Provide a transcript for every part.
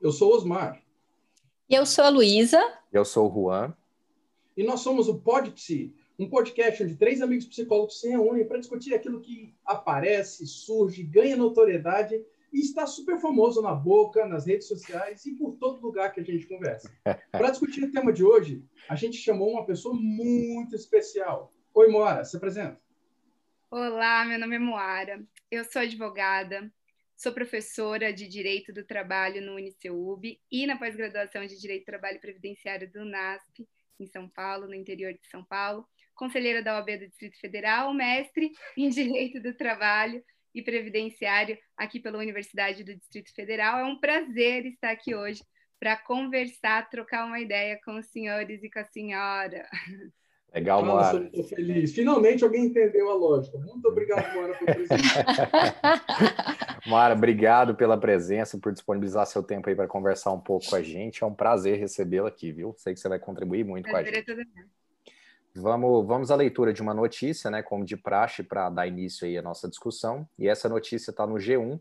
Eu sou Osmar. E eu sou a Luísa. Eu sou o Juan. E nós somos o PodPsi, um podcast onde três amigos psicólogos se reúnem para discutir aquilo que aparece, surge, ganha notoriedade e está super famoso na boca, nas redes sociais e por todo lugar que a gente conversa. Para discutir o tema de hoje, a gente chamou uma pessoa muito especial. Oi, Moara, se apresenta. Olá, meu nome é Moara. Eu sou advogada, Sou professora de Direito do Trabalho no UniceuB e na pós-graduação de Direito do Trabalho Previdenciário do NASP, em São Paulo, no interior de São Paulo. Conselheira da OAB do Distrito Federal, mestre em Direito do Trabalho e Previdenciário aqui pela Universidade do Distrito Federal. É um prazer estar aqui hoje para conversar, trocar uma ideia com os senhores e com a senhora. Legal, Moara. Estou feliz. Finalmente alguém entendeu a lógica. Muito obrigado, Moara, por presença. Moara, obrigado pela presença, por disponibilizar seu tempo aí para conversar um pouco com a gente. É um prazer recebê-la aqui, viu? Sei que você vai contribuir muito prazer com a gente. Vamos, vamos à leitura de uma notícia, né, como de praxe, para dar início aí à nossa discussão. E essa notícia está no G1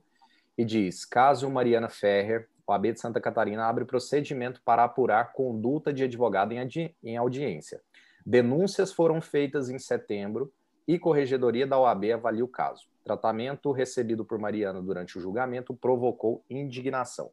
e diz: caso Mariana Ferrer, o AB de Santa Catarina abre procedimento para apurar conduta de advogado em, em audiência. Denúncias foram feitas em setembro e Corregedoria da OAB avalia o caso. Tratamento recebido por Mariana durante o julgamento provocou indignação.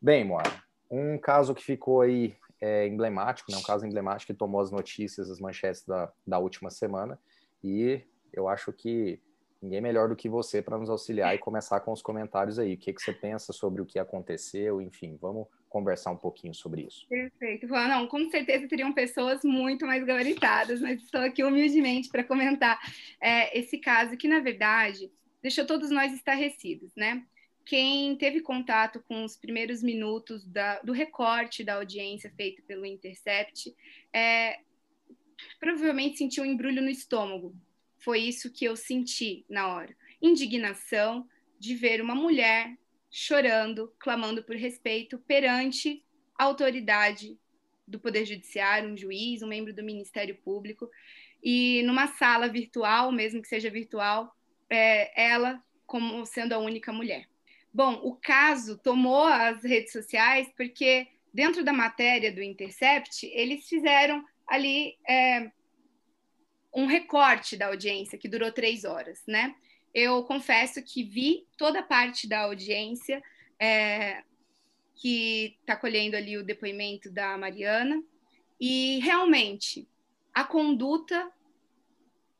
Bem, Moara, um caso que ficou aí é, emblemático, né? um caso emblemático que tomou as notícias, as manchetes da, da última semana, e eu acho que ninguém melhor do que você para nos auxiliar e começar com os comentários aí. O que, que você pensa sobre o que aconteceu, enfim, vamos conversar um pouquinho sobre isso. Perfeito. Não, com certeza teriam pessoas muito mais gabaritadas, mas estou aqui humildemente para comentar é, esse caso que, na verdade, deixou todos nós estarrecidos, né? Quem teve contato com os primeiros minutos da, do recorte da audiência feito pelo Intercept é, provavelmente sentiu um embrulho no estômago, foi isso que eu senti na hora. Indignação de ver uma mulher chorando, clamando por respeito perante a autoridade do Poder Judiciário, um juiz, um membro do Ministério Público, e numa sala virtual, mesmo que seja virtual, é, ela como sendo a única mulher. Bom, o caso tomou as redes sociais porque dentro da matéria do Intercept eles fizeram ali é, um recorte da audiência que durou três horas, né? Eu confesso que vi toda a parte da audiência é, que está colhendo ali o depoimento da Mariana. E realmente a conduta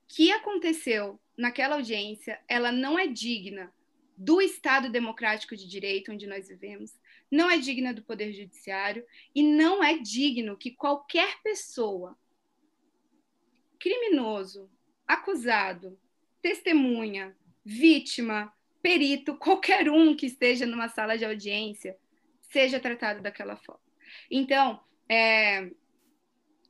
que aconteceu naquela audiência, ela não é digna do Estado democrático de direito onde nós vivemos, não é digna do Poder Judiciário e não é digno que qualquer pessoa criminoso, acusado, testemunha, vítima, perito, qualquer um que esteja numa sala de audiência, seja tratado daquela forma. Então, é,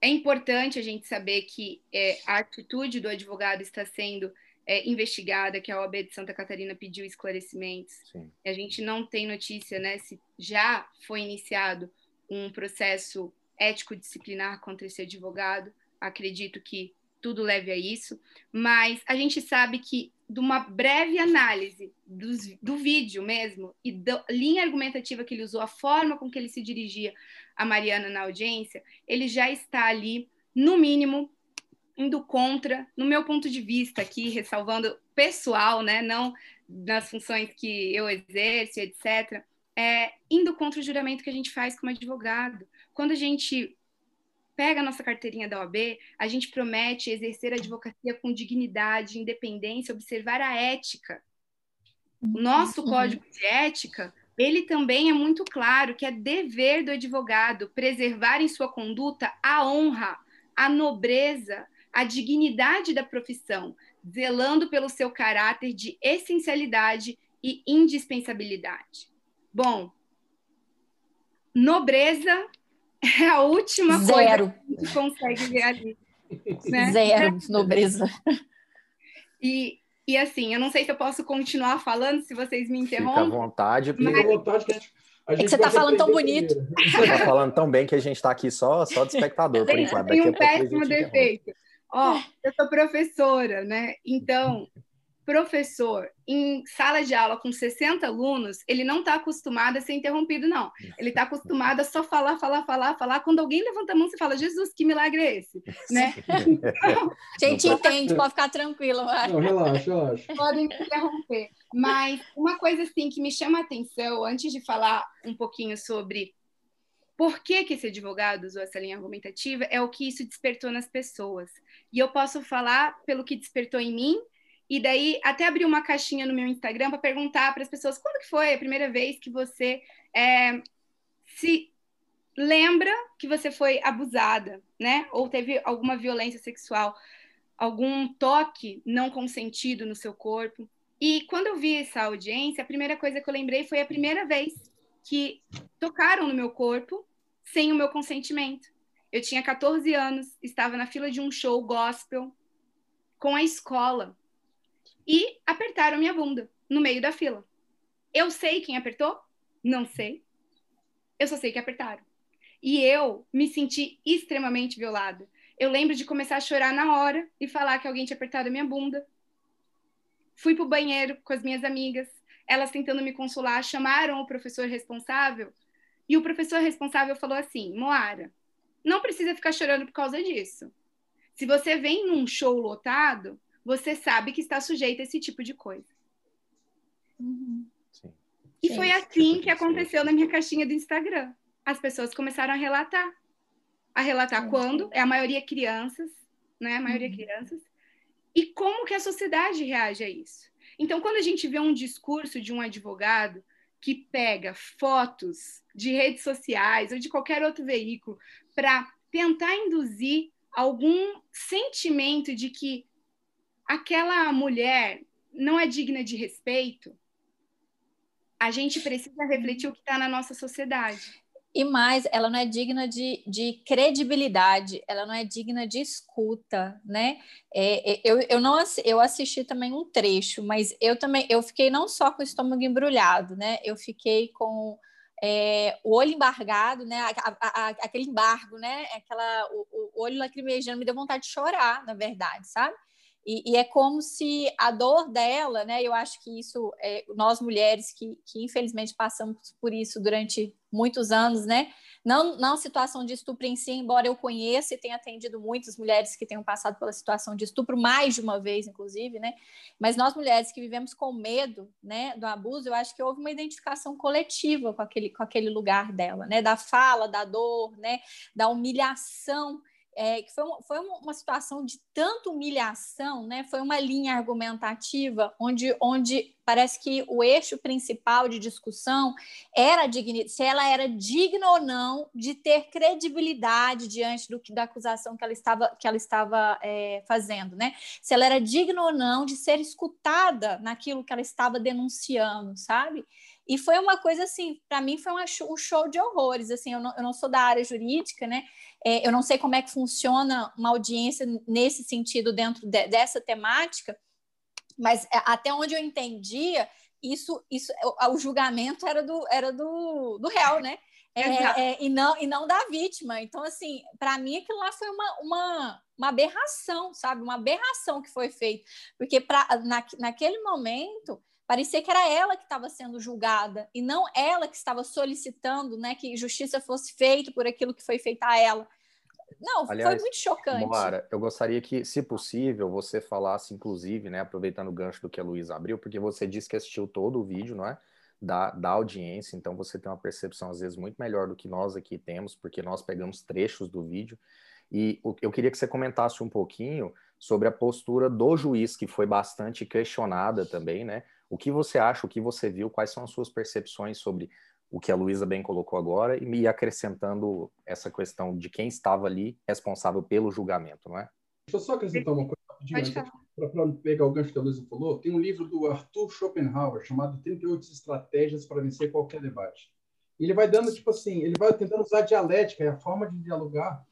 é importante a gente saber que é, a atitude do advogado está sendo é, investigada, que a OAB de Santa Catarina pediu esclarecimentos. Sim. A gente não tem notícia né, se já foi iniciado um processo ético-disciplinar contra esse advogado. Acredito que tudo leve a isso, mas a gente sabe que de uma breve análise do, do vídeo mesmo e da linha argumentativa que ele usou, a forma com que ele se dirigia a Mariana na audiência, ele já está ali, no mínimo, indo contra, no meu ponto de vista aqui, ressalvando pessoal, né, não nas funções que eu exerço, etc., é, indo contra o juramento que a gente faz como advogado. Quando a gente pega a nossa carteirinha da OAB, a gente promete exercer a advocacia com dignidade, independência, observar a ética. O nosso uhum. código de ética, ele também é muito claro que é dever do advogado preservar em sua conduta a honra, a nobreza, a dignidade da profissão, zelando pelo seu caráter de essencialidade e indispensabilidade. Bom, nobreza é a última Zero. coisa que a gente consegue ver ali. Né? Zero, nobreza. E, e assim, eu não sei se eu posso continuar falando, se vocês me interrompem. Fica à vontade. Fica à vontade que a gente... A gente é que você está falando tão bonito. Você está falando tão bem que a gente está aqui só, só de espectador, por enquanto. Tem um péssimo defeito. Ó, eu sou professora, né? Então, professor em sala de aula com 60 alunos, ele não está acostumado a ser interrompido, não. Ele está acostumado a só falar, falar, falar, falar. Quando alguém levanta a mão, você fala, Jesus, que milagre é esse? Né? a gente entende, pode ficar tranquilo. Não, relaxa, relaxa. Podem interromper. Mas uma coisa assim que me chama a atenção, antes de falar um pouquinho sobre por que, que esse advogado usou essa linha argumentativa, é o que isso despertou nas pessoas. E eu posso falar pelo que despertou em mim e daí até abri uma caixinha no meu Instagram para perguntar para as pessoas quando que foi a primeira vez que você é, se lembra que você foi abusada, né? Ou teve alguma violência sexual, algum toque não consentido no seu corpo. E quando eu vi essa audiência, a primeira coisa que eu lembrei foi a primeira vez que tocaram no meu corpo sem o meu consentimento. Eu tinha 14 anos, estava na fila de um show gospel com a escola e apertaram minha bunda no meio da fila. Eu sei quem apertou? Não sei. Eu só sei que apertaram. E eu me senti extremamente violada. Eu lembro de começar a chorar na hora e falar que alguém tinha apertado a minha bunda. Fui pro banheiro com as minhas amigas, elas tentando me consolar, chamaram o professor responsável e o professor responsável falou assim: Moara, não precisa ficar chorando por causa disso. Se você vem num show lotado, você sabe que está sujeito a esse tipo de coisa. Uhum. E Sim. foi assim que aconteceu na minha caixinha do Instagram. As pessoas começaram a relatar. A relatar Sim. quando, é a maioria crianças, né? A maioria uhum. crianças. E como que a sociedade reage a isso. Então, quando a gente vê um discurso de um advogado que pega fotos de redes sociais ou de qualquer outro veículo para tentar induzir algum sentimento de que aquela mulher não é digna de respeito, a gente precisa refletir o que está na nossa sociedade. E mais, ela não é digna de, de credibilidade, ela não é digna de escuta, né? É, é, eu, eu não eu assisti também um trecho, mas eu também eu fiquei não só com o estômago embrulhado, né? Eu fiquei com é, o olho embargado, né? A, a, a, aquele embargo, né? Aquela, o, o olho lacrimejando me deu vontade de chorar, na verdade, sabe? E, e, é como se a dor dela, né? Eu acho que isso, é, nós mulheres que, que infelizmente passamos por isso durante muitos anos, né? Não, não situação de estupro em si, embora eu conheça e tenha atendido muitas mulheres que tenham passado pela situação de estupro mais de uma vez, inclusive, né? Mas nós mulheres que vivemos com medo, né, do abuso, eu acho que houve uma identificação coletiva com aquele, com aquele lugar dela, né? Da fala, da dor, né? Da humilhação é, que foi, foi uma situação de tanta humilhação, né? Foi uma linha argumentativa onde, onde parece que o eixo principal de discussão era se ela era digna ou não de ter credibilidade diante do que da acusação que ela estava que ela estava é, fazendo, né? Se ela era digna ou não de ser escutada naquilo que ela estava denunciando, sabe? E foi uma coisa assim, para mim foi um show de horrores. Assim, eu não, eu não sou da área jurídica, né? É, eu não sei como é que funciona uma audiência nesse sentido dentro de, dessa temática, mas é, até onde eu entendia, isso, isso, o, o julgamento era do, era do, do réu, né? É, é, e, não, e não da vítima. Então, assim, para mim aquilo lá foi uma, uma, uma aberração, sabe? Uma aberração que foi feita. Porque pra, na, naquele momento Parecia que era ela que estava sendo julgada e não ela que estava solicitando né, que justiça fosse feita por aquilo que foi feito a ela. Não, Aliás, foi muito chocante. Moara, eu gostaria que, se possível, você falasse, inclusive, né, aproveitando o gancho do que a Luísa abriu, porque você disse que assistiu todo o vídeo, não é? Da, da audiência, então você tem uma percepção, às vezes, muito melhor do que nós aqui temos, porque nós pegamos trechos do vídeo. E eu queria que você comentasse um pouquinho sobre a postura do juiz, que foi bastante questionada também, né? O que você acha, o que você viu, quais são as suas percepções sobre o que a Luísa bem colocou agora e me acrescentando essa questão de quem estava ali responsável pelo julgamento, não é? Deixa eu só acrescentar uma coisa para pegar o gancho que a Luísa falou. Tem um livro do Arthur Schopenhauer chamado 38 Estratégias para Vencer Qualquer Debate. E ele vai dando, tipo assim, ele vai tentando usar a dialética, é a forma de dialogar,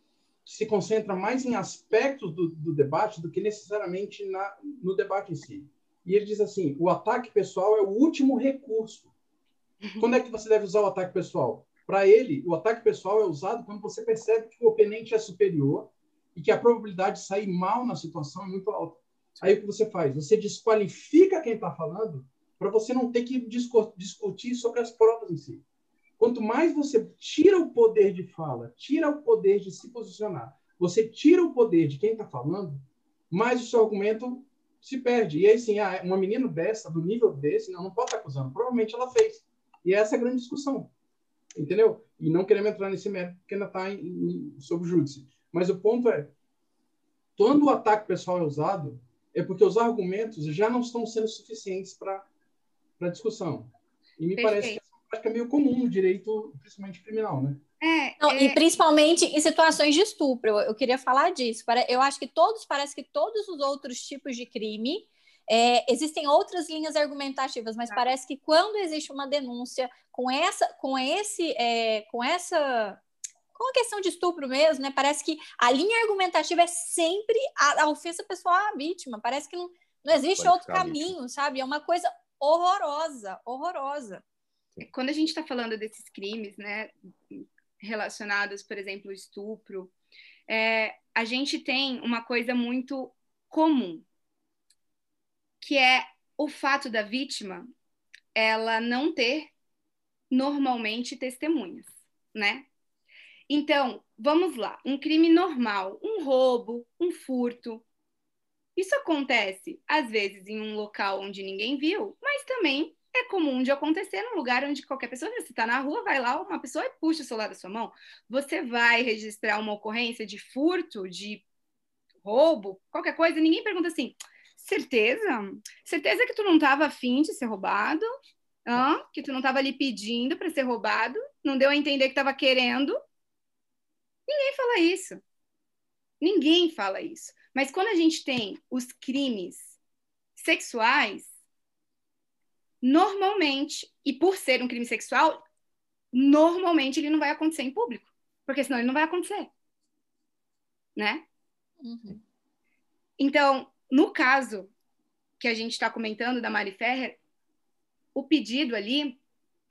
que se concentra mais em aspectos do, do debate do que necessariamente na, no debate em si. E ele diz assim: o ataque pessoal é o último recurso. Quando é que você deve usar o ataque pessoal? Para ele, o ataque pessoal é usado quando você percebe que o oponente é superior e que a probabilidade de sair mal na situação é muito alta. Aí o que você faz? Você desqualifica quem está falando para você não ter que discutir sobre as provas em si. Quanto mais você tira o poder de fala, tira o poder de se posicionar, você tira o poder de quem está falando, mais o seu argumento se perde. E aí, sim, ah, uma menina dessa, do nível desse, não, não pode estar tá acusando. Provavelmente ela fez. E essa é a grande discussão. Entendeu? E não queremos entrar nesse mérito, porque ainda está sob júdice. Mas o ponto é, quando o ataque pessoal é usado, é porque os argumentos já não estão sendo suficientes para a discussão. E me Perfeito. parece que essa prática é meio comum no direito, principalmente criminal, né? É, não, é... E principalmente em situações de estupro, eu queria falar disso. Eu acho que todos, parece que todos os outros tipos de crime, é, existem outras linhas argumentativas, mas tá. parece que quando existe uma denúncia com essa, com esse, é, com essa com a questão de estupro mesmo, né? Parece que a linha argumentativa é sempre a, a ofensa pessoal à vítima. Parece que não, não existe Pode outro caminho, sabe? É uma coisa horrorosa, horrorosa. Quando a gente está falando desses crimes, né, relacionados, por exemplo, ao estupro, é, a gente tem uma coisa muito comum, que é o fato da vítima ela não ter normalmente testemunhas, né? Então, vamos lá, um crime normal, um roubo, um furto. Isso acontece, às vezes, em um local onde ninguém viu, mas também é comum de acontecer num lugar onde qualquer pessoa, você está na rua, vai lá uma pessoa e puxa o celular da sua mão. Você vai registrar uma ocorrência de furto, de roubo, qualquer coisa, ninguém pergunta assim, certeza? Certeza que tu não estava afim de ser roubado? Hã? Que tu não estava ali pedindo para ser roubado? Não deu a entender que estava querendo? Ninguém fala isso. Ninguém fala isso. Mas quando a gente tem os crimes sexuais, normalmente, e por ser um crime sexual, normalmente ele não vai acontecer em público, porque senão ele não vai acontecer. Né? Uhum. Então, no caso que a gente está comentando da Mari Ferrer, o pedido ali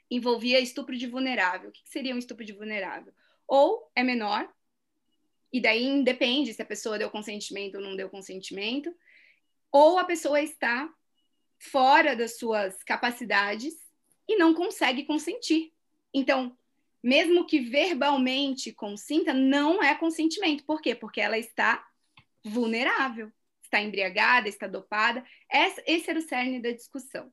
envolvia estupro de vulnerável. O que seria um estupro de vulnerável? ou é menor, e daí independe se a pessoa deu consentimento ou não deu consentimento, ou a pessoa está fora das suas capacidades e não consegue consentir. Então, mesmo que verbalmente consinta, não é consentimento. Por quê? Porque ela está vulnerável, está embriagada, está dopada. Esse era o cerne da discussão.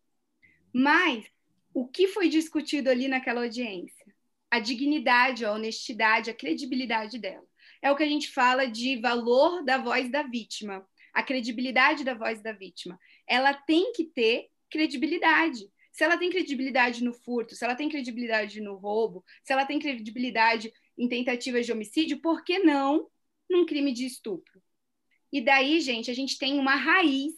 Mas o que foi discutido ali naquela audiência? a dignidade, a honestidade, a credibilidade dela. É o que a gente fala de valor da voz da vítima, a credibilidade da voz da vítima. Ela tem que ter credibilidade. Se ela tem credibilidade no furto, se ela tem credibilidade no roubo, se ela tem credibilidade em tentativas de homicídio, por que não num crime de estupro? E daí, gente, a gente tem uma raiz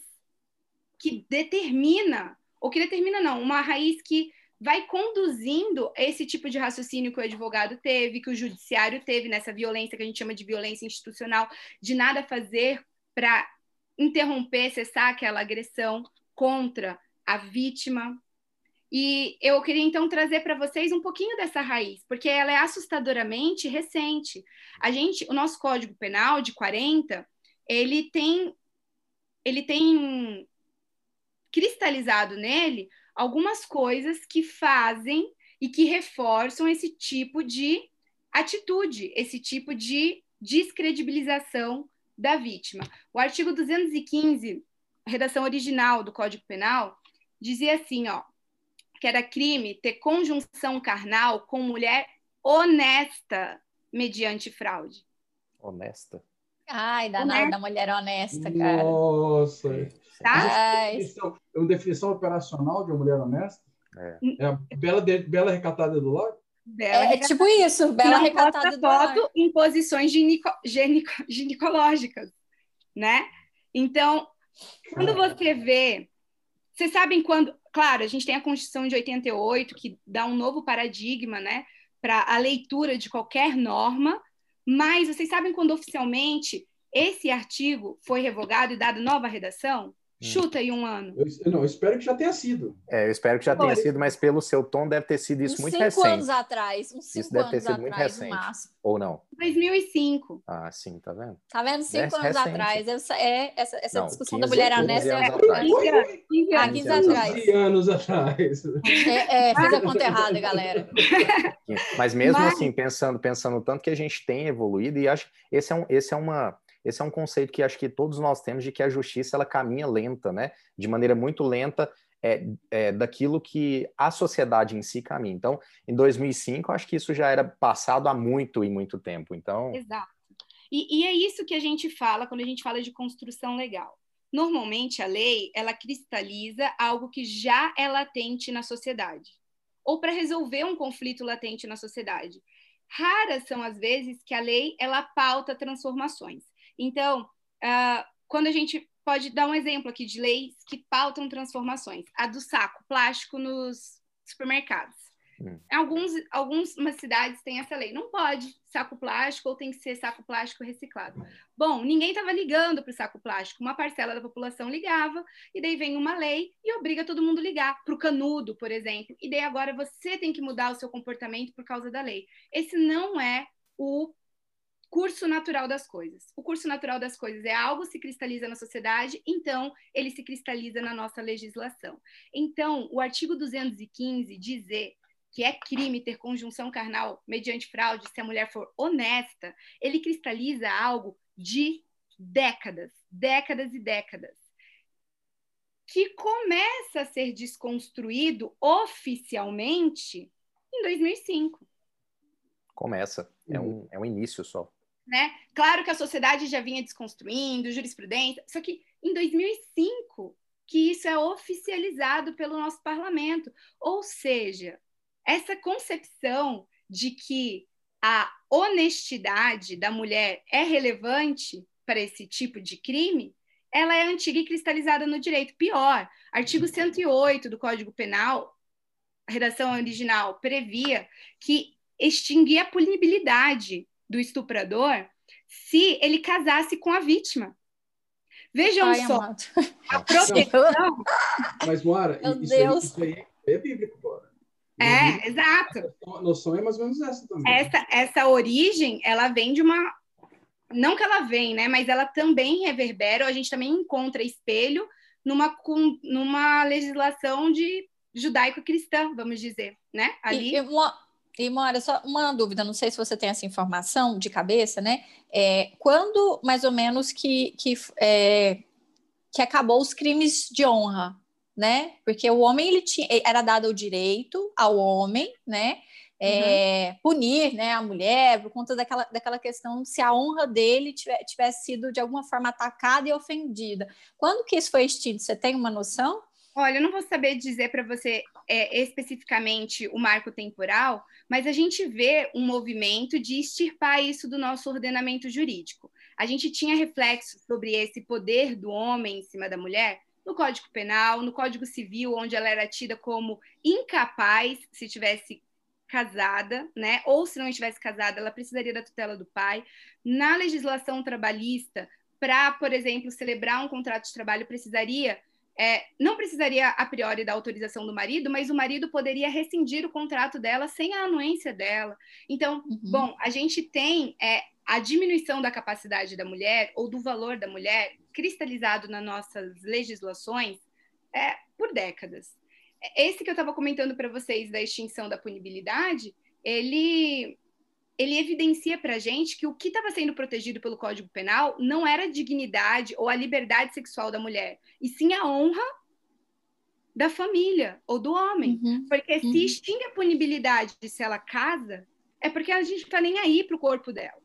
que determina, ou que determina não, uma raiz que vai conduzindo esse tipo de raciocínio que o advogado teve, que o judiciário teve nessa violência que a gente chama de violência institucional, de nada fazer para interromper, cessar aquela agressão contra a vítima. E eu queria então trazer para vocês um pouquinho dessa raiz, porque ela é assustadoramente recente. A gente, o nosso Código Penal de 40, ele tem ele tem cristalizado nele algumas coisas que fazem e que reforçam esse tipo de atitude, esse tipo de descredibilização da vítima. O artigo 215, redação original do Código Penal, dizia assim, ó, que era crime ter conjunção carnal com mulher honesta mediante fraude. Honesta? Ai, danada da mulher honesta, cara. Nossa. Tá? É uma definição operacional de uma mulher honesta? É. é a bela, bela recatada do lar? Bela é, é tipo isso, bela Não recatada do foto em posições ginico, ginico, ginecológicas, né? Então, quando você vê... Vocês sabem quando... Claro, a gente tem a Constituição de 88, que dá um novo paradigma, né? Para a leitura de qualquer norma, mas vocês sabem quando oficialmente esse artigo foi revogado e dado nova redação? Chuta aí um ano. Eu, não, eu espero que já tenha sido. É, eu espero que já tenha sido, mas pelo seu tom deve ter sido isso uns muito cinco recente. Cinco anos atrás. Uns cinco isso deve ter sido atrás, muito recente. Ou não? 2005. Ah, sim, tá vendo? Tá vendo? Cinco é anos recente. atrás. Essa, é, essa, essa não, discussão da mulher honesta é... 15 ah, 15 anos atrás. 15 anos atrás. É, é, fiz a conta errada, galera. Mas mesmo mas... assim, pensando, pensando tanto que a gente tem evoluído, e acho que esse é, um, esse é uma esse é um conceito que acho que todos nós temos de que a justiça ela caminha lenta, né? De maneira muito lenta é, é, daquilo que a sociedade em si caminha. Então, em 2005, acho que isso já era passado há muito e muito tempo. Então, exato. E, e é isso que a gente fala quando a gente fala de construção legal. Normalmente, a lei ela cristaliza algo que já é latente na sociedade, ou para resolver um conflito latente na sociedade. Raras são as vezes que a lei ela pauta transformações. Então, uh, quando a gente pode dar um exemplo aqui de leis que pautam transformações, a do saco plástico nos supermercados. Hum. Alguns, algumas cidades têm essa lei. Não pode saco plástico ou tem que ser saco plástico reciclado. Bom, ninguém estava ligando para o saco plástico. Uma parcela da população ligava, e daí vem uma lei e obriga todo mundo a ligar. Para o canudo, por exemplo. E daí agora você tem que mudar o seu comportamento por causa da lei. Esse não é o curso natural das coisas. O curso natural das coisas é algo se cristaliza na sociedade, então ele se cristaliza na nossa legislação. Então, o artigo 215 dizer que é crime ter conjunção carnal mediante fraude se a mulher for honesta, ele cristaliza algo de décadas, décadas e décadas, que começa a ser desconstruído oficialmente em 2005. Começa, é um, é um início só. Né? Claro que a sociedade já vinha desconstruindo, jurisprudência, só que em 2005 que isso é oficializado pelo nosso parlamento. Ou seja, essa concepção de que a honestidade da mulher é relevante para esse tipo de crime, ela é antiga e cristalizada no direito. Pior, artigo 108 do Código Penal, a redação original previa que extinguia a punibilidade do estuprador se ele casasse com a vítima. Vejam Ai, só, amado. a proteção. Mas, Moara, isso aí, isso aí, é bíblico, bora. É, exato. A noção é mais ou menos essa também. Essa, essa origem, ela vem de uma. Não que ela vem, né? Mas ela também reverbera, a gente também encontra espelho numa, numa legislação de judaico-cristã, vamos dizer, né? Ali. E, uma, e Mora, só uma dúvida, não sei se você tem essa informação de cabeça, né? É, quando mais ou menos que, que, é, que acabou os crimes de honra, né? Porque o homem ele tinha, era dado o direito ao homem, né? É, uhum. punir né, a mulher por conta daquela, daquela questão se a honra dele tivesse, tivesse sido de alguma forma atacada e ofendida. Quando que isso foi extinto? Você tem uma noção? Olha, eu não vou saber dizer para você é, especificamente o marco temporal, mas a gente vê um movimento de extirpar isso do nosso ordenamento jurídico. A gente tinha reflexos sobre esse poder do homem em cima da mulher no Código Penal, no Código Civil, onde ela era tida como incapaz se tivesse casada, né? Ou se não estivesse casada, ela precisaria da tutela do pai. Na legislação trabalhista, para, por exemplo, celebrar um contrato de trabalho, precisaria é, não precisaria a priori da autorização do marido, mas o marido poderia rescindir o contrato dela sem a anuência dela. Então, uhum. bom, a gente tem é, a diminuição da capacidade da mulher ou do valor da mulher cristalizado nas nossas legislações é, por décadas. Esse que eu estava comentando para vocês da extinção da punibilidade, ele ele evidencia para a gente que o que estava sendo protegido pelo Código Penal não era a dignidade ou a liberdade sexual da mulher, e sim a honra da família ou do homem. Uhum, porque uhum. se extingue a punibilidade se ela casa, é porque a gente não está nem aí para o corpo dela.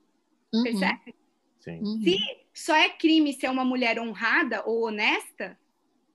Uhum. Percebe? Sim. Uhum. Se só é crime ser uma mulher honrada ou honesta,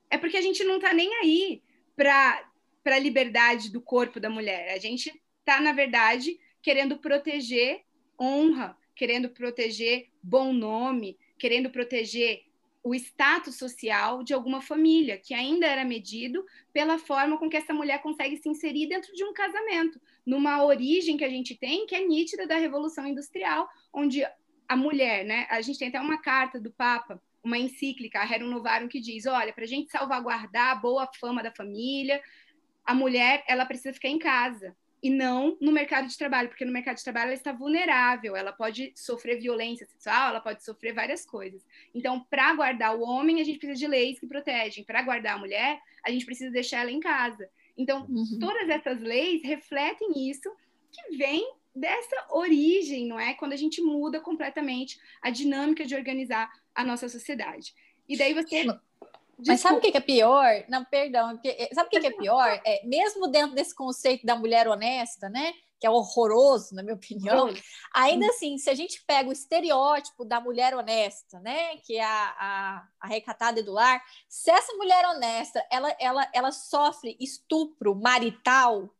é porque a gente não está nem aí para a liberdade do corpo da mulher. A gente está, na verdade, querendo proteger honra, querendo proteger bom nome, querendo proteger o status social de alguma família, que ainda era medido pela forma com que essa mulher consegue se inserir dentro de um casamento, numa origem que a gente tem, que é nítida da Revolução Industrial, onde a mulher, né? A gente tem até uma carta do Papa uma encíclica, a Rerum Novarum, que diz: olha, para a gente salvaguardar a boa fama da família, a mulher ela precisa ficar em casa e não no mercado de trabalho, porque no mercado de trabalho ela está vulnerável, ela pode sofrer violência sexual, ela pode sofrer várias coisas. Então, para guardar o homem, a gente precisa de leis que protegem. Para guardar a mulher, a gente precisa deixar ela em casa. Então, uhum. todas essas leis refletem isso que vem dessa origem, não é? Quando a gente muda completamente a dinâmica de organizar a nossa sociedade. E daí você mas sabe o que é pior? Não, perdão. Porque, eh, sabe o que é pior? É, mesmo dentro desse conceito da mulher honesta, né? Que é horroroso, na minha opinião. Ainda assim, se a gente pega o estereótipo da mulher honesta, né? Que é a, a, a recatada do lar, se essa mulher honesta ela, ela, ela sofre estupro marital,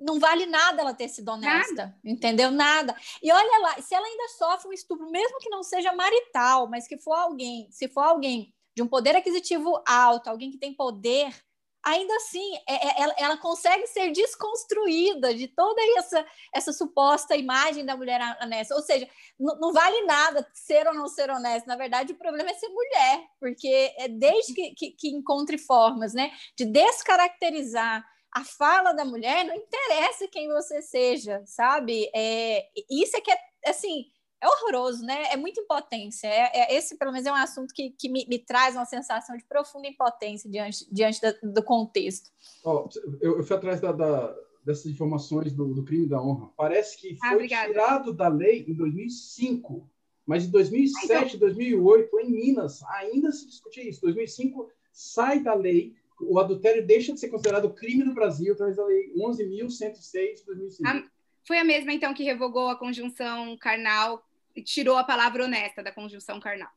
não vale nada ela ter sido honesta, nada. entendeu? Nada. E olha lá, se ela ainda sofre um estupro, mesmo que não seja marital, mas que for alguém, se for alguém de um poder aquisitivo alto, alguém que tem poder, ainda assim é, é, ela, ela, consegue ser desconstruída de toda essa, essa suposta imagem da mulher honesta. Ou seja, não vale nada ser ou não ser honesta. Na verdade, o problema é ser mulher, porque é desde que, que, que encontre formas né, de descaracterizar a fala da mulher, não interessa quem você seja, sabe? É, isso é que é assim é horroroso, né? É muita impotência. É, é, esse, pelo menos, é um assunto que, que me, me, traz uma sensação de profunda impotência diante, diante da, do contexto. Oh, eu, eu, fui atrás da, da, dessas informações do, do, crime da honra. Parece que ah, foi ah, tirado da lei em 2005, mas em 2007, ah, então... 2008, em Minas, ainda se discutia isso. 2005 sai da lei, o adultério deixa de ser considerado crime no Brasil através da lei 11.106 de 2005. Ah, foi a mesma, então, que revogou a conjunção carnal e tirou a palavra honesta da conjunção carnal.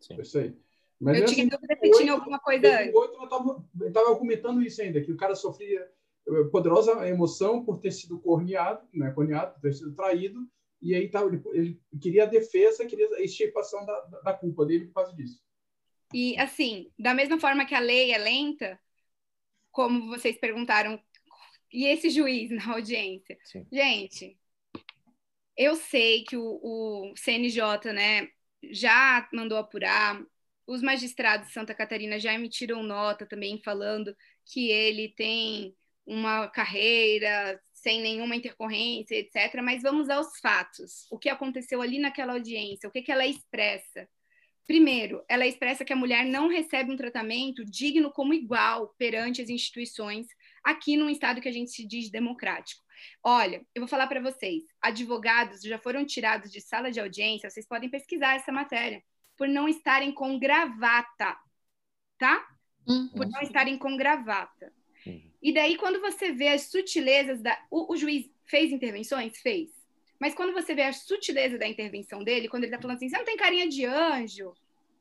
Sim. Isso aí. Mas eu tinha dúvida se tinha alguma coisa antes. Eu estava argumentando isso ainda, que o cara sofria eh, poderosa emoção por ter sido corneado, né, corneado, por ter sido traído, e aí tá, ele, ele queria a defesa, queria a extirpação da, da culpa dele por causa disso. E, assim, da mesma forma que a lei é lenta, como vocês perguntaram, e esse juiz na audiência? Sim. Gente, eu sei que o, o CNJ, né, já mandou apurar, os magistrados de Santa Catarina já emitiram nota também falando que ele tem uma carreira sem nenhuma intercorrência, etc. Mas vamos aos fatos. O que aconteceu ali naquela audiência? O que, que ela expressa? Primeiro, ela expressa que a mulher não recebe um tratamento digno como igual perante as instituições aqui num estado que a gente se diz democrático. Olha, eu vou falar para vocês: advogados já foram tirados de sala de audiência, vocês podem pesquisar essa matéria, por não estarem com gravata, tá? Uhum. Por não estarem com gravata. Uhum. E daí, quando você vê as sutilezas da. O, o, juiz fez intervenções? Fez. Mas quando você vê a sutileza da intervenção dele, quando ele tá falando assim, você não tem carinha de anjo,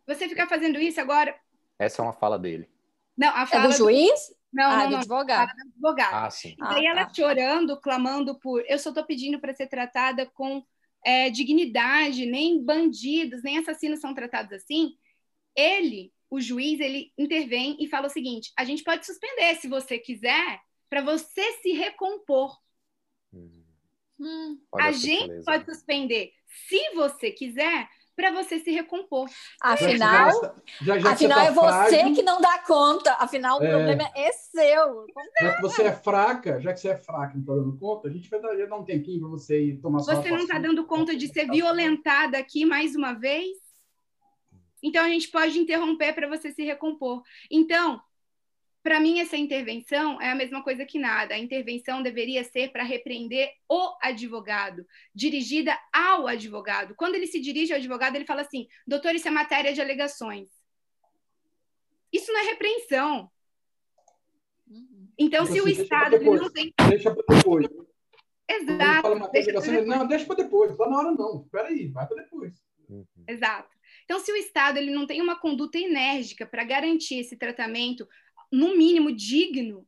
você ficar fazendo isso agora. Essa é uma fala dele. Não, a fala é do juiz? Não, ah, não, do advogado. Do advogado. Ah, sim. E daí ah, ela tá. chorando, clamando por. Eu só estou pedindo para ser tratada com é, dignidade, nem bandidos, nem assassinos são tratados assim. Ele, o juiz, ele intervém e fala o seguinte: a gente pode suspender se você quiser, para você se recompor. Hum. Hum, a gente pode suspender se você quiser, para você se recompor. Afinal, já, já afinal tá é você frágil, que não dá conta. Afinal, o é, problema é seu. Já que você é fraca, já que você é fraca e não está dando conta, a gente vai dar, dar um tempinho para você ir tomar sua Você não está dando conta de ser violentada aqui mais uma vez? Então, a gente pode interromper para você se recompor. Então, para mim, essa intervenção é a mesma coisa que nada. A intervenção deveria ser para repreender o advogado, dirigida ao advogado. Quando ele se dirige ao advogado, ele fala assim: doutor, isso é matéria de alegações. Isso não é repreensão. Então, se o Estado não tem. Deixa para depois. Exato. Deixa depois. Não, deixa para depois. Está na hora, não. Espera aí, vai para depois. Uhum. Exato. Então, se o Estado ele não tem uma conduta enérgica para garantir esse tratamento no mínimo, digno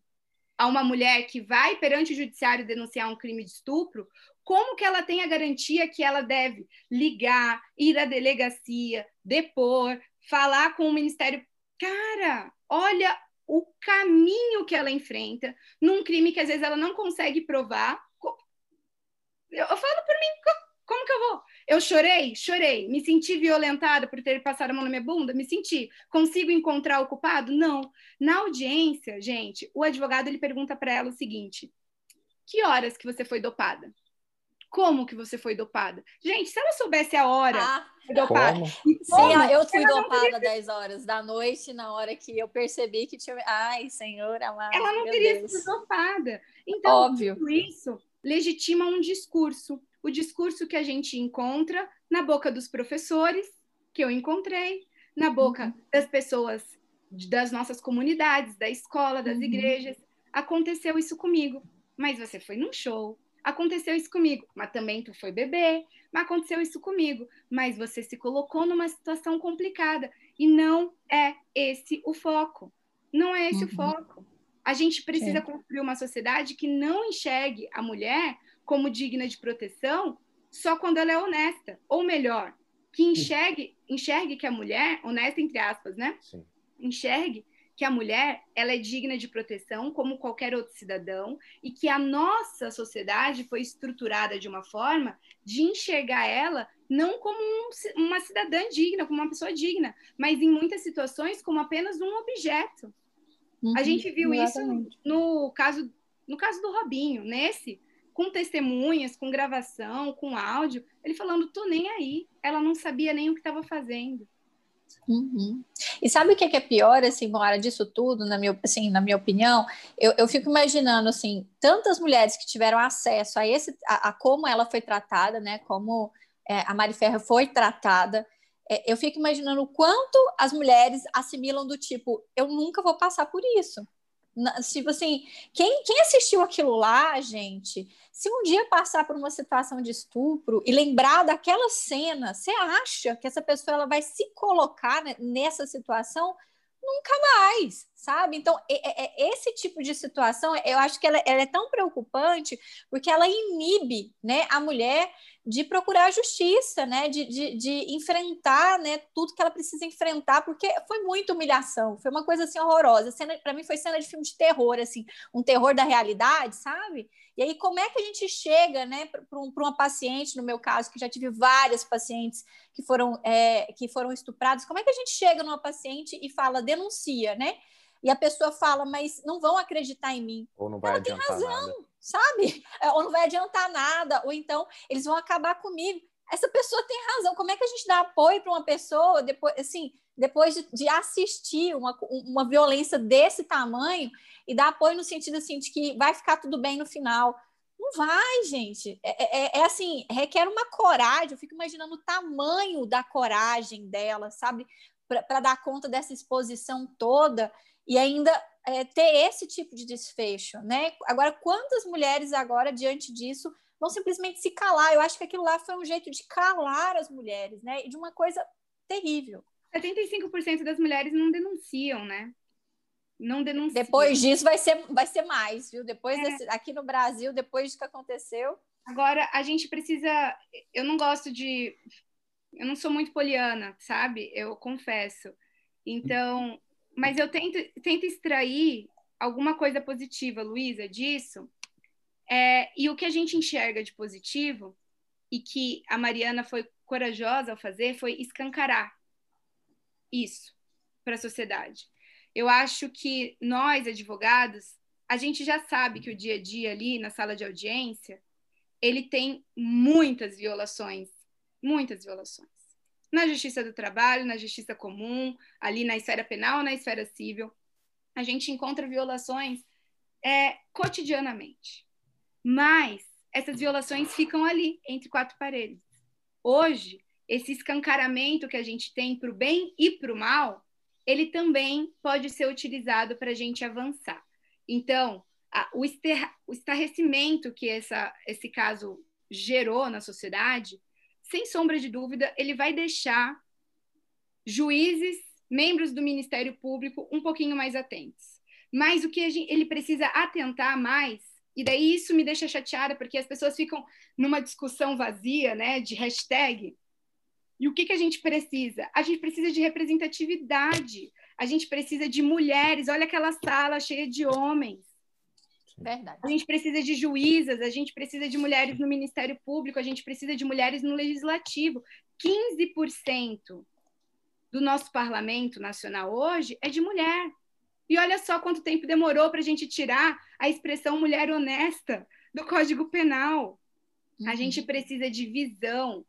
a uma mulher que vai perante o judiciário denunciar um crime de estupro, como que ela tem a garantia que ela deve ligar, ir à delegacia, depor, falar com o Ministério? Cara, olha o caminho que ela enfrenta num crime que às vezes ela não consegue provar. Eu, falo por mim, Como que eu vou? Eu chorei? Chorei. Me senti violentada por ter passado a mão na minha bunda? Me senti. Consigo encontrar o culpado? Não. Na audiência, gente, o advogado ele pergunta para ela o seguinte: Que horas que você foi dopada? Como que você foi dopada? Gente, se ela soubesse a hora ah, dopada. Como? Sim, eu fui dopada às 10 horas da noite, na hora que eu percebi que tinha. Ai, senhor amado. Ela não teria Deus. sido dopada. Então, Óbvio. tudo isso legitima um discurso o discurso que a gente encontra na boca dos professores, que eu encontrei, na boca uhum. das pessoas das nossas comunidades, da escola, das uhum. igrejas. Aconteceu isso comigo, mas você foi num show. Aconteceu isso comigo, mas também tu foi beber, mas aconteceu isso comigo, mas você se colocou numa situação complicada e não é esse o foco. Não é esse uhum. o foco. A gente precisa é. construir uma sociedade que não enxergue a mulher como digna de proteção só quando ela é honesta. Ou melhor, que enxergue, enxergue que a mulher, honesta entre aspas, né? Sim. Enxergue que a mulher ela é digna de proteção como qualquer outro cidadão e que a nossa sociedade foi estruturada de uma forma de enxergar ela não como um, uma cidadã digna, como uma pessoa digna, mas em muitas situações como apenas um objeto. Uhum, a gente viu exatamente. isso no caso no caso do Robinho, nesse com testemunhas, com gravação, com áudio, ele falando, tô nem aí. Ela não sabia nem o que estava fazendo. Uhum. E sabe o que é, pior, assim, Moara, disso tudo, na minha, assim, na minha opinião? Eu, eu fico imaginando, assim, tantas mulheres que tiveram acesso a esse, a, a como ela foi tratada, né, como é, a Mari Ferro foi tratada, é, eu fico imaginando o quanto as mulheres assimilam do tipo, eu nunca vou passar por isso, Tipo assim, quem, quem assistiu aquilo lá, gente, se um dia passar por uma situação de estupro e lembrar daquela cena, você acha que essa pessoa ela vai se colocar nessa situação? Nunca mais, sabe? Então, esse tipo de situação, eu acho que ela, ela, é tão preocupante porque ela inibe né, a mulher de procurar justiça, né, de, de, de enfrentar né, tudo que ela precisa enfrentar, porque foi muita humilhação, foi uma coisa assim horrorosa. Para mim foi cena de filme de terror, assim, um terror da realidade, sabe? E aí, como é que a gente chega né, para um, uma paciente, no meu caso, que já tive várias pacientes que foram, é, que foram estupradas, como é que a gente chega numa paciente e fala, denuncia, né? E a pessoa fala, mas não vão acreditar em mim. Ou não vai Ela adiantar tem razão, nada. sabe? É, ou não vai adiantar nada, ou então eles vão acabar comigo. Essa pessoa tem razão. Como é que a gente dá apoio para uma pessoa depois, assim, depois de, de, assistir uma, uma violência desse tamanho e dar apoio no sentido assim de que vai ficar tudo bem no final? Não vai, gente. É, é, é assim, requer uma coragem. Eu fico imaginando o tamanho da coragem dela, sabe? Para dar conta dessa exposição toda e ainda é, ter esse tipo de desfecho, né? Agora, quantas mulheres agora, diante disso, vão simplesmente se calar? Eu acho que aquilo lá foi um jeito de calar as mulheres, né? E de uma coisa terrível. 75% das mulheres não denunciam, né? Não denunciam. Depois disso vai ser, vai ser mais, viu? Depois é. desse, aqui no Brasil, depois do que aconteceu. Agora, a gente precisa. Eu não gosto de. Eu não sou muito poliana, sabe? Eu confesso. Então, mas eu tento, tento extrair alguma coisa positiva, Luísa, disso. É, e o que a gente enxerga de positivo, e que a Mariana foi corajosa ao fazer, foi escancarar isso para a sociedade. Eu acho que nós, advogados, a gente já sabe que o dia a dia ali na sala de audiência, ele tem muitas violações, muitas violações na justiça do trabalho, na justiça comum, ali na esfera penal, na esfera civil. A gente encontra violações é, cotidianamente. Mas essas violações ficam ali, entre quatro paredes. Hoje, esse escancaramento que a gente tem para o bem e para o mal, ele também pode ser utilizado para a gente avançar. Então, a, o, ester, o estarrecimento que essa, esse caso gerou na sociedade sem sombra de dúvida, ele vai deixar juízes, membros do Ministério Público um pouquinho mais atentos. Mas o que gente, ele precisa atentar mais, e daí isso me deixa chateada, porque as pessoas ficam numa discussão vazia, né, de hashtag. E o que, que a gente precisa? A gente precisa de representatividade, a gente precisa de mulheres. Olha aquela sala cheia de homens. Verdade. A gente precisa de juízas, a gente precisa de mulheres no Ministério Público, a gente precisa de mulheres no Legislativo. 15% do nosso parlamento nacional hoje é de mulher. E olha só quanto tempo demorou para a gente tirar a expressão mulher honesta do Código Penal. Uhum. A gente precisa de visão,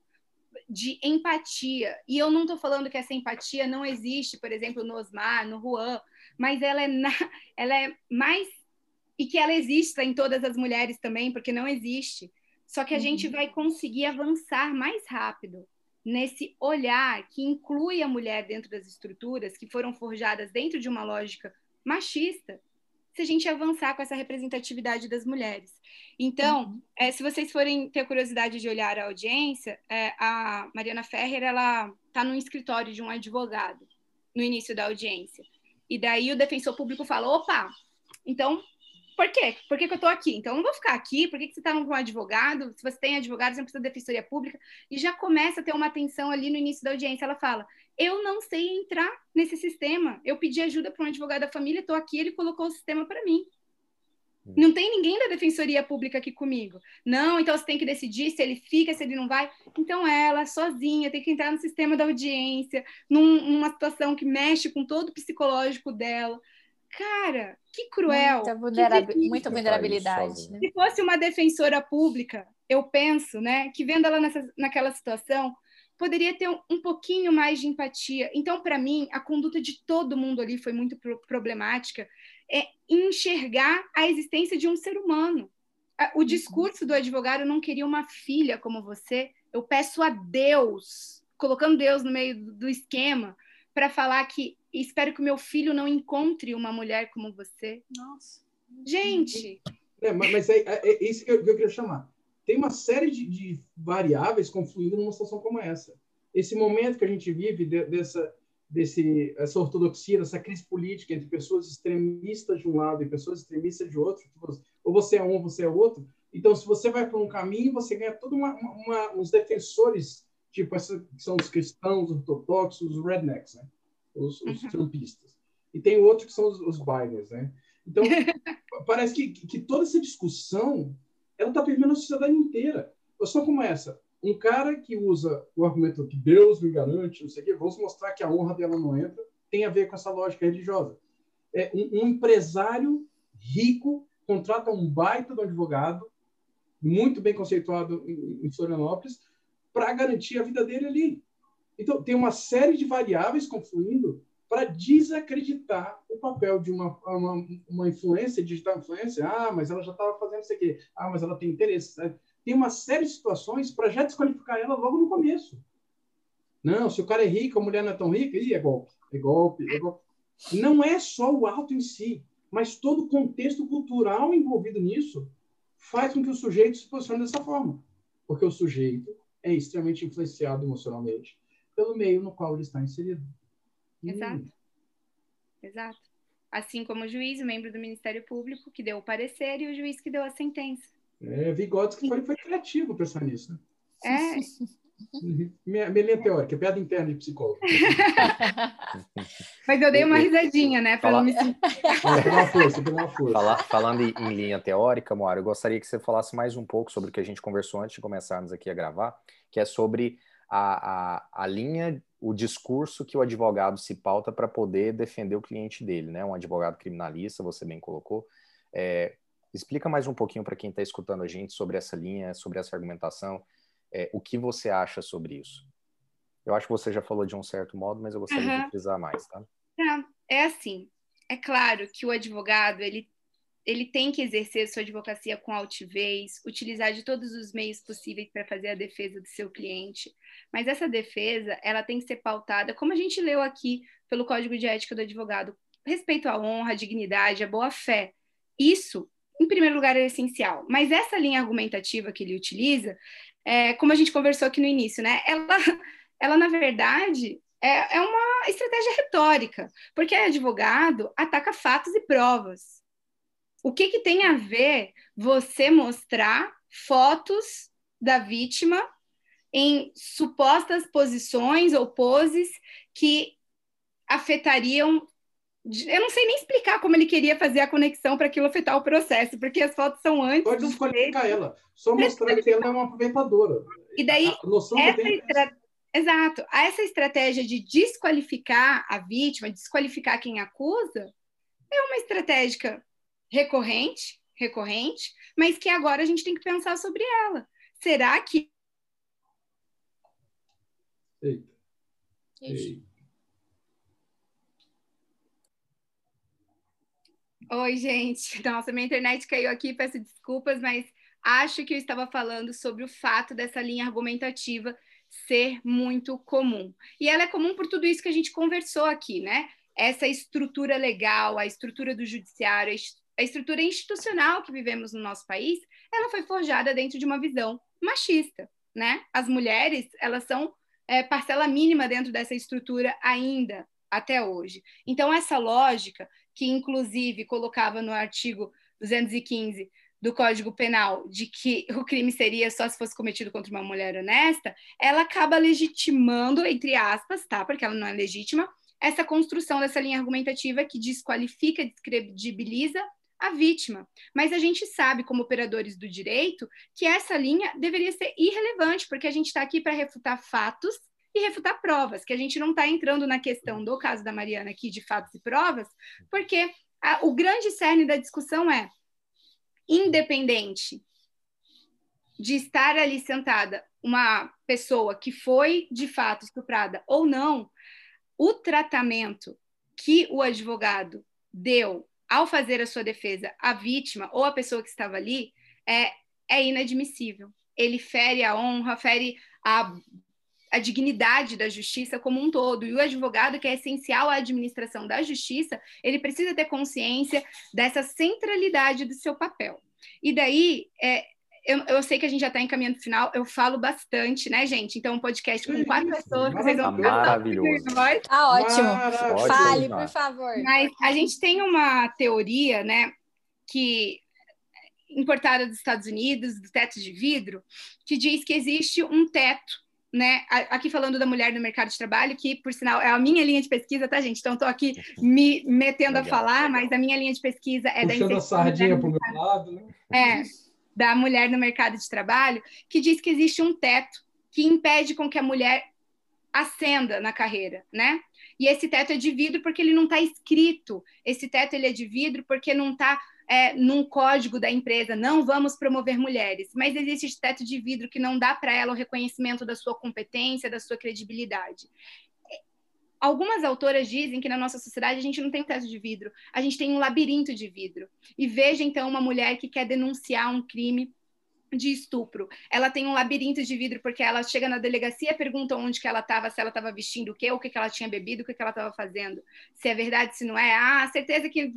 de empatia. E eu não estou falando que essa empatia não existe, por exemplo, no Osmar, no Juan, mas ela é, na, ela é mais. E que ela exista em todas as mulheres também, porque não existe. Só que a uhum. gente vai conseguir avançar mais rápido nesse olhar que inclui a mulher dentro das estruturas que foram forjadas dentro de uma lógica machista, se a gente avançar com essa representatividade das mulheres. Então, uhum. é, se vocês forem ter curiosidade de olhar a audiência, é, a Mariana Ferrer ela está no escritório de um advogado no início da audiência. E daí o defensor público fala: opa, então por quê? Por que, que eu estou aqui? Então, eu não vou ficar aqui. Por que, que você está com um advogado? Se você tem advogado, você não precisa de defensoria pública. E já começa a ter uma atenção ali no início da audiência. Ela fala: Eu não sei entrar nesse sistema. Eu pedi ajuda para um advogado da família, estou aqui, ele colocou o sistema para mim. Hum. Não tem ninguém da defensoria pública aqui comigo. Não, então você tem que decidir se ele fica, se ele não vai. Então ela, sozinha, tem que entrar no sistema da audiência, num, numa situação que mexe com todo o psicológico dela. Cara, que cruel. Muita, vulnerabil... que Muita vulnerabilidade. Né? Se fosse uma defensora pública, eu penso, né, que vendo ela nessa, naquela situação, poderia ter um, um pouquinho mais de empatia. Então, para mim, a conduta de todo mundo ali foi muito pro problemática. É enxergar a existência de um ser humano. O uhum. discurso do advogado não queria uma filha como você. Eu peço a Deus, colocando Deus no meio do esquema, para falar que espero que o meu filho não encontre uma mulher como você. Nossa. Gente! É, mas é, é, é isso que eu, que eu, queria chamar. Tem uma série de, de, variáveis confluindo numa situação como essa. Esse momento que a gente vive de, dessa, desse, essa ortodoxia, dessa crise política entre pessoas extremistas de um lado e pessoas extremistas de outro, ou você é um ou você é outro. Então, se você vai por um caminho, você ganha todos uma, uma, uns defensores, tipo, essa, são os cristãos, os ortodoxos, os rednecks, né? os, os uhum. trumpistas. E tem outro que são os, os Bidens, né? Então, parece que, que toda essa discussão ela está perdendo a sociedade inteira. Só como essa, um cara que usa o argumento que Deus me garante, não sei o quê, vamos mostrar que a honra dela não entra, tem a ver com essa lógica religiosa. É, um, um empresário rico contrata um baita do advogado, muito bem conceituado em, em Florianópolis, para garantir a vida dele ali. Então, tem uma série de variáveis confluindo para desacreditar o papel de uma, uma, uma influência, digital influência. Ah, mas ela já estava fazendo isso aqui. Ah, mas ela tem interesse. Tem uma série de situações para já desqualificar ela logo no começo. Não, se o cara é rico, a mulher não é tão rica, ih, é golpe, é golpe, é golpe. Não é só o ato em si, mas todo o contexto cultural envolvido nisso faz com que o sujeito se posicione dessa forma. Porque o sujeito é extremamente influenciado emocionalmente pelo meio no qual ele está inserido. Exato. Hum. Exato. Assim como o juiz, o membro do Ministério Público, que deu o parecer, e o juiz que deu a sentença. É, Vygotsky foi, foi criativo pensar nisso. Né? É. Minha, minha linha teórica, piada interna de psicólogo. Mas eu dei uma risadinha, né? Para não me sentir. uma força, uma força. Falar, falando em linha teórica, Moara, eu gostaria que você falasse mais um pouco sobre o que a gente conversou antes de começarmos aqui a gravar, que é sobre a, a, a linha, o discurso que o advogado se pauta para poder defender o cliente dele, né? Um advogado criminalista, você bem colocou. É, explica mais um pouquinho para quem está escutando a gente sobre essa linha, sobre essa argumentação, é, o que você acha sobre isso? Eu acho que você já falou de um certo modo, mas eu gostaria uhum. de frisar mais, tá? tá? É assim, é claro que o advogado ele ele tem que exercer sua advocacia com altivez, utilizar de todos os meios possíveis para fazer a defesa do seu cliente. Mas essa defesa, ela tem que ser pautada, como a gente leu aqui pelo Código de Ética do Advogado, respeito à honra, à dignidade, à boa-fé. Isso, em primeiro lugar, é essencial. Mas essa linha argumentativa que ele utiliza, é, como a gente conversou aqui no início, né? Ela, ela na verdade, é, é uma estratégia retórica, porque advogado ataca fatos e provas o que, que tem a ver você mostrar fotos da vítima em supostas posições ou poses que afetariam eu não sei nem explicar como ele queria fazer a conexão para aquilo afetar o processo, porque as fotos são antes. Pode desqualificar ela, só mostrar que ela é uma aproveitadora. E daí, essa estra... exato, essa estratégia de desqualificar a vítima, desqualificar quem acusa, é uma estratégia recorrente, recorrente, mas que agora a gente tem que pensar sobre ela. Será que. Eita. Eita. Oi, gente. Nossa, minha internet caiu aqui, peço desculpas, mas acho que eu estava falando sobre o fato dessa linha argumentativa ser muito comum. E ela é comum por tudo isso que a gente conversou aqui, né? Essa estrutura legal, a estrutura do judiciário, a estrutura institucional que vivemos no nosso país, ela foi forjada dentro de uma visão machista, né? As mulheres, elas são é, parcela mínima dentro dessa estrutura ainda, até hoje. Então, essa lógica que inclusive colocava no artigo 215 do Código Penal de que o crime seria só se fosse cometido contra uma mulher honesta, ela acaba legitimando, entre aspas, tá? Porque ela não é legítima, essa construção dessa linha argumentativa que desqualifica, descredibiliza a vítima. Mas a gente sabe, como operadores do direito, que essa linha deveria ser irrelevante, porque a gente está aqui para refutar fatos e refutar provas, que a gente não está entrando na questão do caso da Mariana aqui de fatos e provas, porque a, o grande cerne da discussão é independente de estar ali sentada uma pessoa que foi de fato estuprada ou não, o tratamento que o advogado deu ao fazer a sua defesa à vítima ou à pessoa que estava ali é, é inadmissível. Ele fere a honra, fere a a dignidade da justiça como um todo. E o advogado, que é essencial à administração da justiça, ele precisa ter consciência dessa centralidade do seu papel. E daí, é, eu, eu, sei que a gente já está encaminhando o final, eu falo bastante, né, gente? Então, um podcast com quatro pessoas, vocês vão Maravilhoso. Tá ótimo. Maravilhoso. Fale, por favor. Mas a gente tem uma teoria, né, que importada dos Estados Unidos, do teto de vidro, que diz que existe um teto né, aqui falando da mulher no mercado de trabalho, que, por sinal, é a minha linha de pesquisa, tá, gente? Então, estou aqui me metendo legal, a falar, legal. mas a minha linha de pesquisa é Puxando da a sardinha para o meu lado, né? É, da mulher no mercado de trabalho, que diz que existe um teto que impede com que a mulher ascenda na carreira, né? E esse teto é de vidro porque ele não está escrito. Esse teto ele é de vidro porque não está é, num código da empresa, não vamos promover mulheres, mas existe esse teto de vidro que não dá para ela o reconhecimento da sua competência, da sua credibilidade. Algumas autoras dizem que na nossa sociedade a gente não tem um teto de vidro, a gente tem um labirinto de vidro. E veja então uma mulher que quer denunciar um crime de estupro. Ela tem um labirinto de vidro porque ela chega na delegacia, pergunta onde que ela estava, se ela estava vestindo o quê, o que, que ela tinha bebido, o que, que ela estava fazendo. Se é verdade, se não é. Ah, certeza que...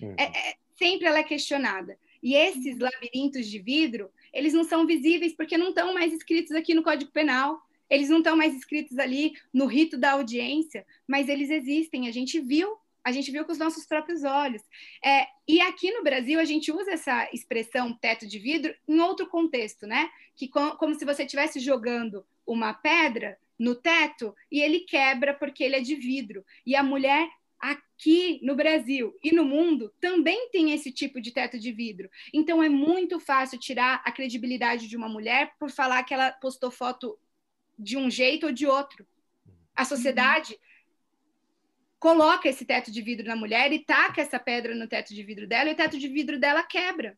Uhum. É, é, sempre ela é questionada. E esses labirintos de vidro, eles não são visíveis porque não estão mais escritos aqui no Código Penal, eles não estão mais escritos ali no rito da audiência, mas eles existem, a gente viu, a gente viu com os nossos próprios olhos. É, e aqui no Brasil a gente usa essa expressão teto de vidro em outro contexto, né? Que com, como se você estivesse jogando uma pedra no teto e ele quebra porque ele é de vidro. E a mulher aqui no Brasil e no mundo também tem esse tipo de teto de vidro. Então é muito fácil tirar a credibilidade de uma mulher por falar que ela postou foto de um jeito ou de outro. A uhum. sociedade coloca esse teto de vidro na mulher e taca essa pedra no teto de vidro dela e o teto de vidro dela quebra.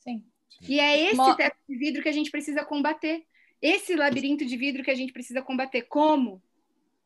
Sim. E é esse Mo... teto de vidro que a gente precisa combater. Esse labirinto de vidro que a gente precisa combater. Como?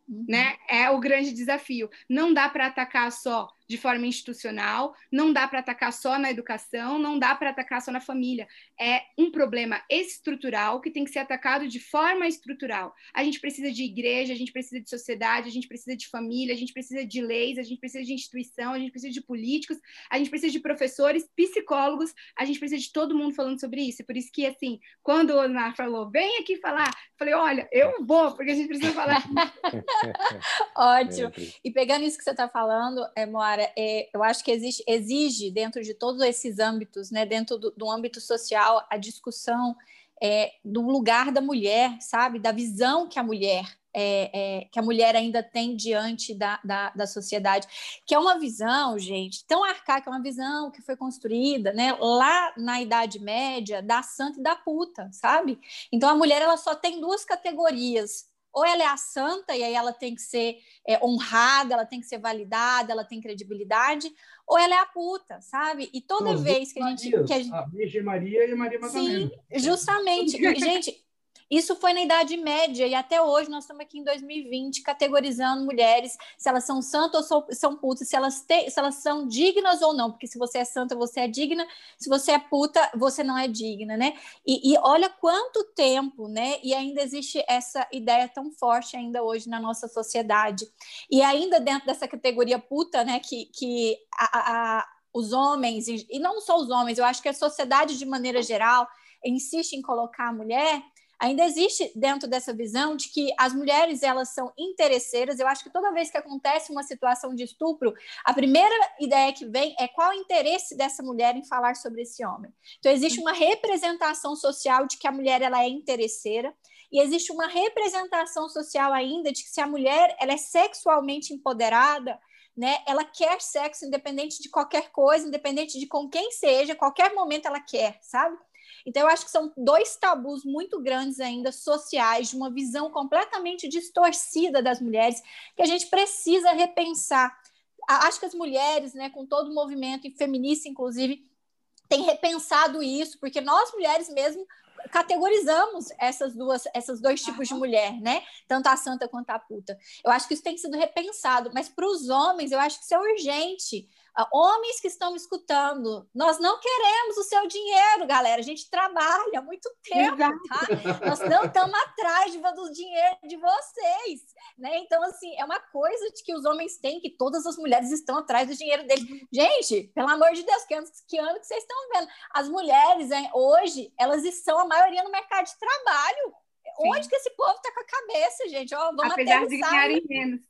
Né? É o grande desafio. Não dá para atacar só de forma institucional, não dá para atacar só na educação, não dá para atacar só na família. É um problema estrutural que tem que ser atacado de forma estrutural. A gente precisa de igreja, a gente precisa de sociedade, a gente precisa de família, a gente precisa de leis, a gente precisa de instituição, a gente precisa de políticos, a gente precisa de professores, psicólogos, a gente precisa de todo mundo falando sobre isso. Por isso que, assim, quando o Osmar falou, vem aqui falar, falei, olha, eu vou, porque a gente precisa falar. Ótimo. E pegando isso que você está falando, é, Moara, é, eu acho que existe, exige dentro de todos esses âmbitos, né, dentro do, do âmbito social, a discussão é, do lugar da mulher, sabe? Da visão que a mulher é, é, que a mulher ainda tem diante da, da, da, sociedade, que é uma visão, gente, tão arcaica, é uma visão que foi construída né, lá na Idade Média da santa e da puta, sabe? Então a mulher ela só tem duas categorias. Ou ela é a santa, e aí ela tem que ser é, honrada, ela tem que ser validada, ela tem credibilidade, ou ela é a puta, sabe? E toda vez que a gente, que a gente. A Virgem Maria e a Maria Madalena. Sim, justamente. gente, isso foi na Idade Média e até hoje nós estamos aqui em 2020 categorizando mulheres se elas são santas ou são putas, se elas, te, se elas são dignas ou não, porque se você é santa, você é digna, se você é puta, você não é digna, né? E, e olha quanto tempo, né? E ainda existe essa ideia tão forte ainda hoje na nossa sociedade. E ainda dentro dessa categoria puta, né? Que, que a, a, os homens, e não só os homens, eu acho que a sociedade de maneira geral insiste em colocar a mulher ainda existe dentro dessa visão de que as mulheres elas são interesseiras. Eu acho que toda vez que acontece uma situação de estupro, a primeira ideia que vem é qual o interesse dessa mulher em falar sobre esse homem. Então existe uma representação social de que a mulher ela é interesseira e existe uma representação social ainda de que se a mulher ela é sexualmente empoderada, né? Ela quer sexo independente de qualquer coisa, independente de com quem seja, qualquer momento ela quer, sabe? Então, eu acho que são dois tabus muito grandes ainda sociais, de uma visão completamente distorcida das mulheres, que a gente precisa repensar. Acho que as mulheres, né, com todo o movimento feminista, inclusive, têm repensado isso, porque nós mulheres mesmo categorizamos essas duas, esses dois tipos de mulher, né? Tanto a santa quanto a puta. Eu acho que isso tem sido repensado, mas para os homens eu acho que isso é urgente. Uh, homens que estão me escutando, nós não queremos o seu dinheiro, galera. A gente trabalha há muito tempo, Exato. tá? Nós não estamos atrás de, do dinheiro de vocês, né? Então, assim, é uma coisa de que os homens têm, que todas as mulheres estão atrás do dinheiro deles. Gente, pelo amor de Deus, que ano que, ano que vocês estão vendo? As mulheres, hein, hoje, elas são a maioria no mercado de trabalho. Sim. Onde que esse povo está com a cabeça, gente? Oh, vamos Apesar de ganharem menos.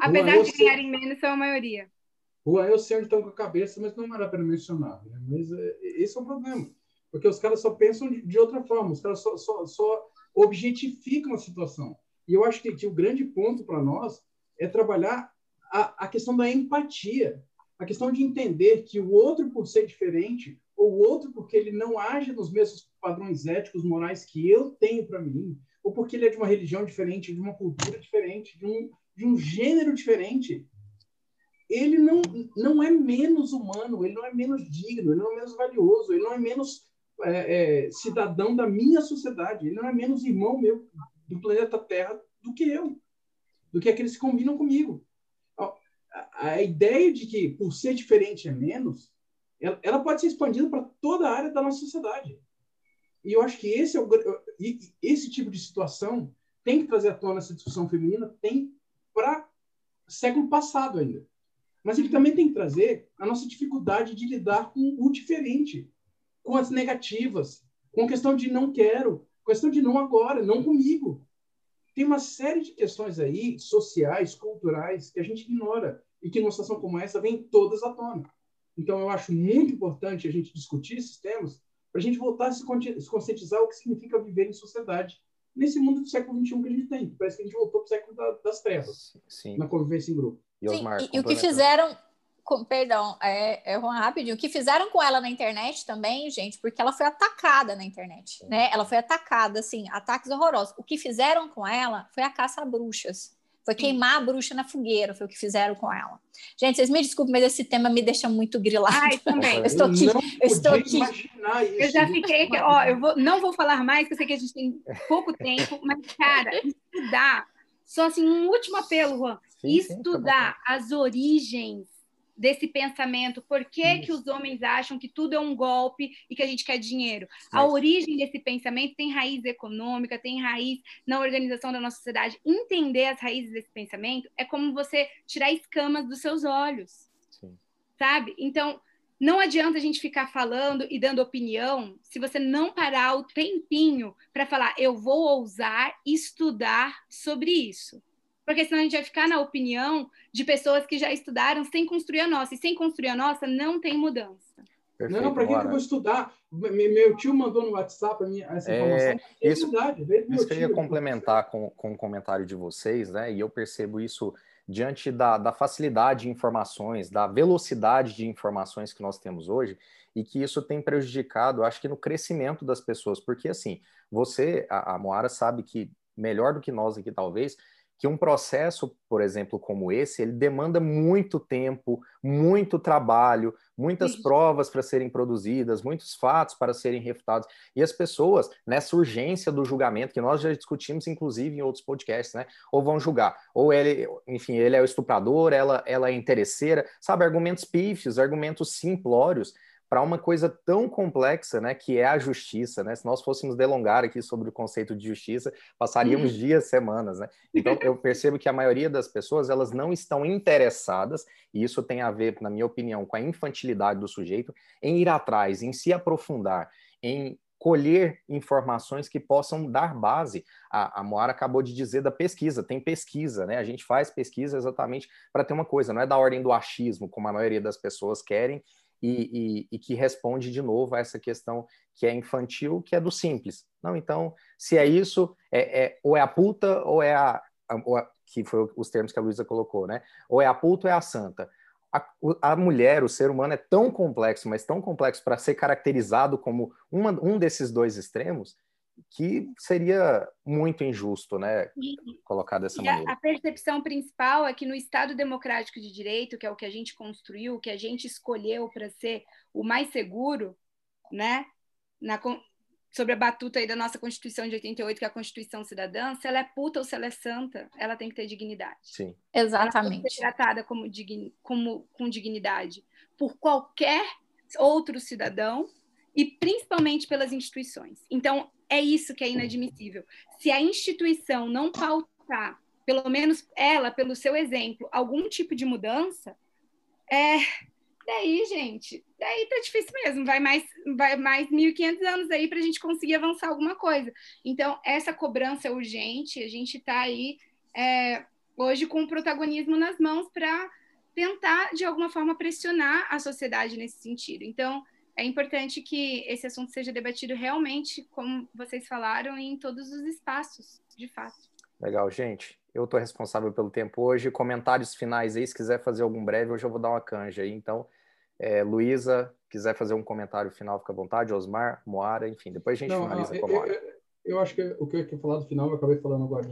Apesar de ganharem menos, são a maioria. Juan, eu sei onde estão com a cabeça, mas não era para mencionar. Né? Mas é, esse é o problema. Porque os caras só pensam de, de outra forma, os caras só, só, só, objetificam a situação. E eu acho que, que o grande ponto para nós é trabalhar a, a questão da empatia, a questão de entender que o outro, por ser diferente, ou o outro porque ele não age nos mesmos padrões éticos, morais que eu tenho para mim, ou porque ele é de uma religião diferente, de uma cultura diferente, de um, de um gênero diferente, ele não, não é menos humano, ele não é menos digno, ele não é menos valioso, ele não é menos é, é, cidadão da minha sociedade, ele não é menos irmão meu do planeta Terra do que eu, do que aqueles que combinam comigo. A, a ideia de que por ser diferente é menos, ela, ela pode ser expandida para toda a área da nossa sociedade. E eu acho que esse, é o, esse tipo de situação tem que trazer à tona essa discussão feminina, tem para século passado ainda mas ele também tem que trazer a nossa dificuldade de lidar com o diferente, com as negativas, com a questão de não quero, questão de não agora, não comigo. Tem uma série de questões aí, sociais, culturais, que a gente ignora e que numa situação como essa vem todas à tona. Então, eu acho muito importante a gente discutir esses temas para a gente voltar a se conscientizar o que significa viver em sociedade nesse mundo do século XXI que a gente tem. Parece que a gente voltou para o século das trevas, Sim. na convivência em grupo. E, Osmar, Sim, e, e o que fizeram, com, perdão, é, é rapidinho, o que fizeram com ela na internet também, gente, porque ela foi atacada na internet, né? Ela foi atacada, assim, ataques horrorosos. O que fizeram com ela foi a caça a bruxas. Foi queimar a bruxa na fogueira, foi o que fizeram com ela. Gente, vocês me desculpem, mas esse tema me deixa muito grilado. Ai, também. Eu estou aqui. Eu, estou aqui. Eu já fiquei aqui, ó, eu vou, não vou falar mais, porque eu sei que a gente tem pouco tempo, mas, cara, estudar. Só assim, um último apelo, Juan. Sim, estudar sim, tá as origens desse pensamento, por que, que os homens acham que tudo é um golpe e que a gente quer dinheiro. A origem desse pensamento tem raiz econômica, tem raiz na organização da nossa sociedade. Entender as raízes desse pensamento é como você tirar escamas dos seus olhos, Sim. sabe? Então, não adianta a gente ficar falando e dando opinião se você não parar o tempinho para falar, eu vou ousar estudar sobre isso porque senão a gente vai ficar na opinião de pessoas que já estudaram sem construir a nossa, e sem construir a nossa não tem mudança. Perfeito, não, para que eu vou estudar? Meu tio mandou no WhatsApp minha, essa é, informação. É, isso, verdade, isso que eu ia complementar com, com o comentário de vocês, né? E eu percebo isso diante da, da facilidade de informações, da velocidade de informações que nós temos hoje, e que isso tem prejudicado, acho que no crescimento das pessoas, porque assim, você, a, a Moara sabe que melhor do que nós aqui talvez, que um processo, por exemplo, como esse, ele demanda muito tempo, muito trabalho, muitas Sim. provas para serem produzidas, muitos fatos para serem refutados. E as pessoas, nessa urgência do julgamento, que nós já discutimos, inclusive, em outros podcasts, né? Ou vão julgar, ou ele, enfim, ele é o estuprador, ela, ela é interesseira, sabe? Argumentos pífios, argumentos simplórios para uma coisa tão complexa, né, que é a justiça, né? Se nós fôssemos delongar aqui sobre o conceito de justiça, passaríamos uhum. dias, semanas, né? Então eu percebo que a maioria das pessoas elas não estão interessadas, e isso tem a ver, na minha opinião, com a infantilidade do sujeito em ir atrás, em se aprofundar, em colher informações que possam dar base. A, a Moara acabou de dizer da pesquisa, tem pesquisa, né? A gente faz pesquisa exatamente para ter uma coisa, não é da ordem do achismo, como a maioria das pessoas querem, e, e, e, que responde de novo a essa questão que é infantil, que é do simples. Não, então, se é isso, é, é ou é a puta ou é a, ou a, que foi os termos que a Luísa colocou, né? Ou é a puta ou é a santa. A, a mulher, o ser humano é tão complexo, mas tão complexo para ser caracterizado como uma, um desses dois extremos, que seria muito injusto, né, colocar dessa maneira. A, percepção principal é que no Estado democrático de direito, que é o que a gente construiu, que a gente escolheu para ser o mais seguro, né, na, sobre a batuta aí da nossa Constituição de 88, que é a Constituição Cidadã, se ela é puta ou se ela é santa, ela tem que ter dignidade. Sim. Exatamente. Ela tem que ser tratada como, digni, como com dignidade por qualquer outro cidadão e principalmente pelas instituições. Então, é isso que é inadmissível. Se a instituição não pautar, pelo menos ela, pelo seu exemplo, algum tipo de mudança, é daí, gente, daí tá difícil mesmo. Vai mais, vai mais 1.500 anos aí para a gente conseguir avançar alguma coisa. Então, essa cobrança é urgente. A gente está aí é, hoje com o protagonismo nas mãos para tentar, de alguma forma, pressionar a sociedade nesse sentido. Então, é importante que esse assunto seja debatido realmente, como vocês falaram, em todos os espaços, de fato. Legal, gente. Eu estou responsável pelo tempo hoje. Comentários finais aí, se quiser fazer algum breve, hoje eu vou dar uma canja aí. Então, é, Luísa, quiser fazer um comentário final, fica à vontade. Osmar, Moara, enfim, depois a gente não, finaliza com a Moara. Eu, eu, acho que o que eu ia falar do final, eu acabei falando agora.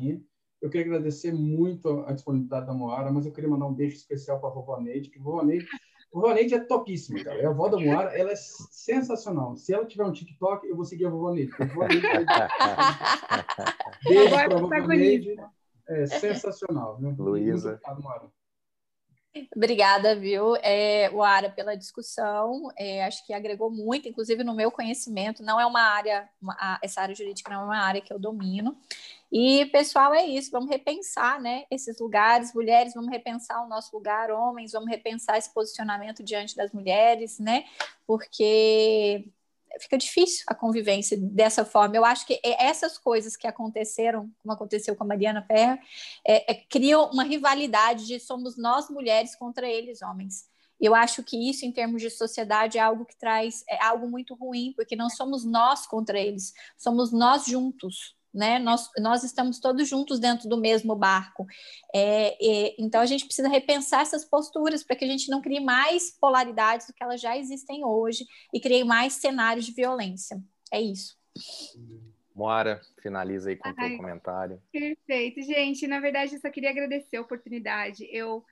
Eu queria agradecer muito a disponibilidade da Moara, mas eu queria mandar um beijo especial para a vovó Neide, que vovó Neide vovó Neide é topíssima, cara. É a avó da Moara, ela é sensacional. Se ela tiver um TikTok, eu vou seguir a vovó Neide. A vovó Neide é... Beijo para a vovó Neide. É sensacional. Né? Luísa. Obrigada, viu, é, Wara, pela discussão. É, acho que agregou muito, inclusive no meu conhecimento. Não é uma área, uma, essa área jurídica não é uma área que eu domino. E, pessoal, é isso. Vamos repensar, né? Esses lugares, mulheres, vamos repensar o nosso lugar, homens, vamos repensar esse posicionamento diante das mulheres, né? Porque fica difícil a convivência dessa forma. Eu acho que essas coisas que aconteceram, como aconteceu com a Mariana Ferrer, é, é, criam uma rivalidade de somos nós mulheres contra eles homens. Eu acho que isso, em termos de sociedade, é algo que traz é algo muito ruim, porque não somos nós contra eles, somos nós juntos né? Nós, nós estamos todos juntos dentro do mesmo barco. É, é, então a gente precisa repensar essas posturas para que a gente não crie mais polaridades do que elas já existem hoje e crie mais cenários de violência. É isso. Moara, finaliza aí com o teu comentário. Perfeito, gente. Na verdade, eu só queria agradecer a oportunidade. Eu,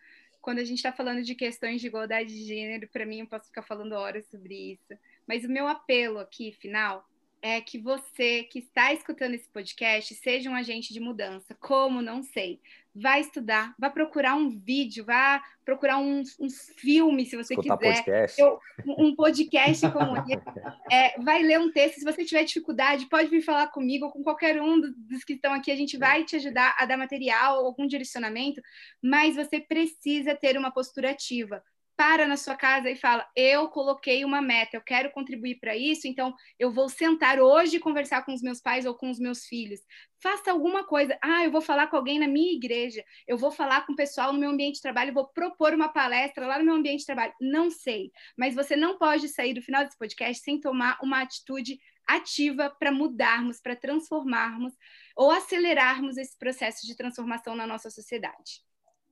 quando a gente está falando de questões de igualdade de gênero, para mim eu posso ficar falando horas sobre isso. Mas o meu apelo aqui, final, é que você que está escutando esse podcast seja um agente de mudança. Como? Não sei. Vai estudar, vai procurar um vídeo, vai procurar um, um filme, se você Escutar quiser. Podcast. Eu, um podcast como esse. É, vai ler um texto. Se você tiver dificuldade, pode vir falar comigo ou com qualquer um dos que estão aqui. A gente vai te ajudar a dar material, algum direcionamento, mas você precisa ter uma postura ativa para na sua casa e fala: Eu coloquei uma meta, eu quero contribuir para isso, então eu vou sentar hoje e conversar com os meus pais ou com os meus filhos. Faça alguma coisa. Ah, eu vou falar com alguém na minha igreja, eu vou falar com o pessoal no meu ambiente de trabalho, vou propor uma palestra lá no meu ambiente de trabalho. Não sei, mas você não pode sair do final desse podcast sem tomar uma atitude ativa para mudarmos, para transformarmos ou acelerarmos esse processo de transformação na nossa sociedade.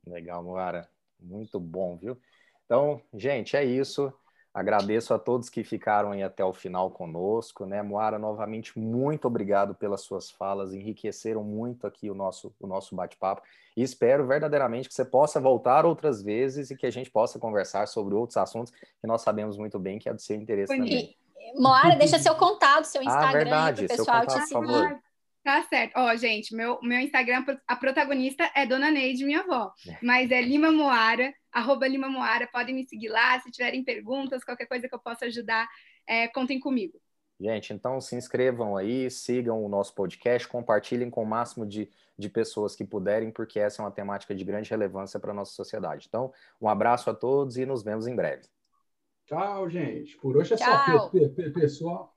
Legal, Moara. Muito bom, viu? Então, gente, é isso. Agradeço a todos que ficaram aí até o final conosco, né? Moara, novamente, muito obrigado pelas suas falas, enriqueceram muito aqui o nosso, o nosso bate-papo. E espero verdadeiramente que você possa voltar outras vezes e que a gente possa conversar sobre outros assuntos que nós sabemos muito bem que é do seu interesse também. Moara, deixa seu contato, seu ah, Instagram, ah, verdade, para o pessoal contato, te seguir. Tá certo. Ó, oh, gente, meu, meu Instagram, a protagonista é Dona Neide, minha avó. É. Mas é Lima Moara, arroba Lima Moara. Podem me seguir lá. Se tiverem perguntas, qualquer coisa que eu possa ajudar, é, contem comigo. Gente, então se inscrevam aí, sigam o nosso podcast, compartilhem com o máximo de, de pessoas que puderem, porque essa é uma temática de grande relevância para a nossa sociedade. Então, um abraço a todos e nos vemos em breve. Tchau, gente. Por hoje é Tchau. só, pessoal.